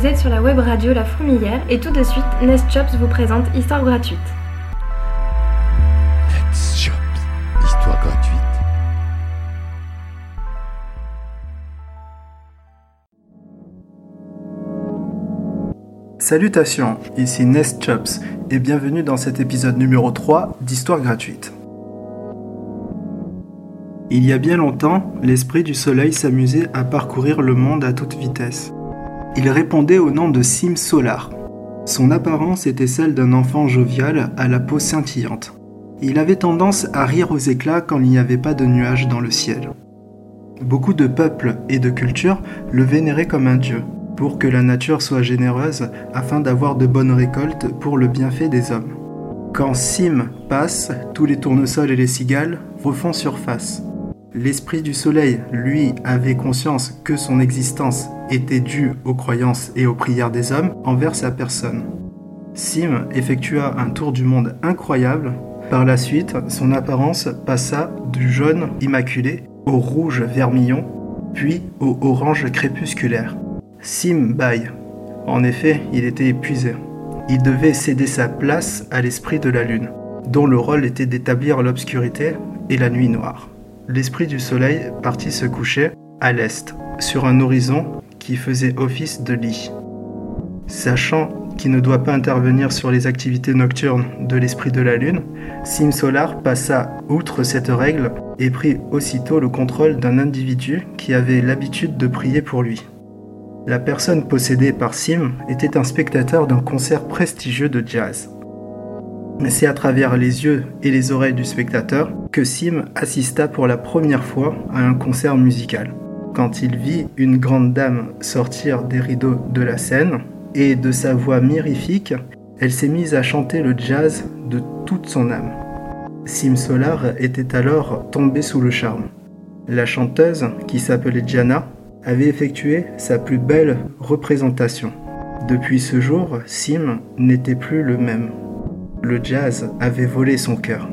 vous êtes sur la web radio La Fourmilière et tout de suite, Nest Chops vous présente Histoire gratuite. Nest Chops, histoire gratuite. Salutations, ici Nest Chops et bienvenue dans cet épisode numéro 3 d'Histoire gratuite. Il y a bien longtemps, l'esprit du soleil s'amusait à parcourir le monde à toute vitesse. Il répondait au nom de Sim Solar. Son apparence était celle d'un enfant jovial à la peau scintillante. Il avait tendance à rire aux éclats quand il n'y avait pas de nuages dans le ciel. Beaucoup de peuples et de cultures le vénéraient comme un dieu, pour que la nature soit généreuse afin d'avoir de bonnes récoltes pour le bienfait des hommes. Quand Sim passe, tous les tournesols et les cigales refont surface. L'esprit du soleil, lui, avait conscience que son existence était due aux croyances et aux prières des hommes envers sa personne. Sim effectua un tour du monde incroyable. Par la suite, son apparence passa du jaune immaculé au rouge vermillon, puis au orange crépusculaire. Sim baille. En effet, il était épuisé. Il devait céder sa place à l'esprit de la lune, dont le rôle était d'établir l'obscurité et la nuit noire l'esprit du soleil partit se coucher à l'est, sur un horizon qui faisait office de lit. Sachant qu'il ne doit pas intervenir sur les activités nocturnes de l'esprit de la lune, Sim Solar passa outre cette règle et prit aussitôt le contrôle d'un individu qui avait l'habitude de prier pour lui. La personne possédée par Sim était un spectateur d'un concert prestigieux de jazz. C'est à travers les yeux et les oreilles du spectateur que Sim assista pour la première fois à un concert musical. Quand il vit une grande dame sortir des rideaux de la scène et de sa voix mirifique, elle s'est mise à chanter le jazz de toute son âme. Sim Solar était alors tombé sous le charme. La chanteuse, qui s'appelait Diana, avait effectué sa plus belle représentation. Depuis ce jour, Sim n'était plus le même le jazz avait volé son cœur.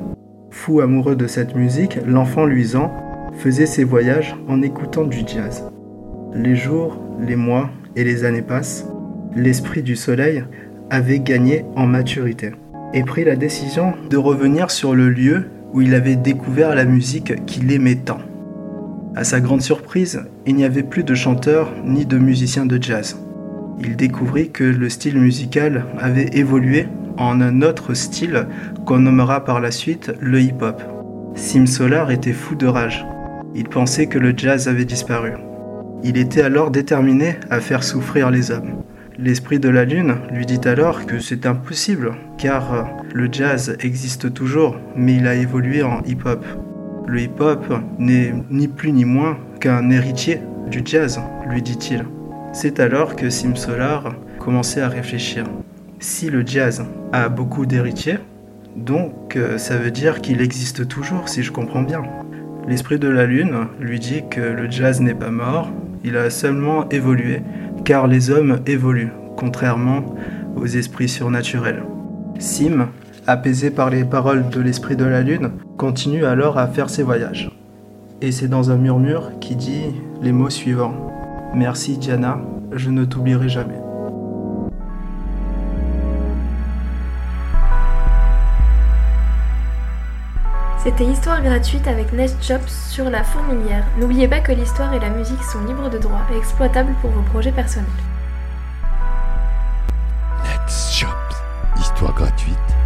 Fou amoureux de cette musique, l'enfant luisant faisait ses voyages en écoutant du jazz. Les jours, les mois et les années passent. L'esprit du soleil avait gagné en maturité et pris la décision de revenir sur le lieu où il avait découvert la musique qu'il aimait tant. À sa grande surprise, il n'y avait plus de chanteurs ni de musiciens de jazz. Il découvrit que le style musical avait évolué en un autre style qu'on nommera par la suite le hip-hop. Sim Solar était fou de rage. Il pensait que le jazz avait disparu. Il était alors déterminé à faire souffrir les hommes. L'esprit de la lune lui dit alors que c'est impossible, car le jazz existe toujours, mais il a évolué en hip-hop. Le hip-hop n'est ni plus ni moins qu'un héritier du jazz, lui dit-il. C'est alors que Sim Solar commençait à réfléchir si le jazz a beaucoup d'héritiers, donc euh, ça veut dire qu'il existe toujours, si je comprends bien. L'esprit de la Lune lui dit que le jazz n'est pas mort, il a seulement évolué, car les hommes évoluent, contrairement aux esprits surnaturels. Sim, apaisé par les paroles de l'esprit de la Lune, continue alors à faire ses voyages. Et c'est dans un murmure qui dit les mots suivants. Merci Diana, je ne t'oublierai jamais. C'était Histoire gratuite avec Nest sur la fourmilière. N'oubliez pas que l'histoire et la musique sont libres de droit et exploitables pour vos projets personnels. Nest histoire gratuite.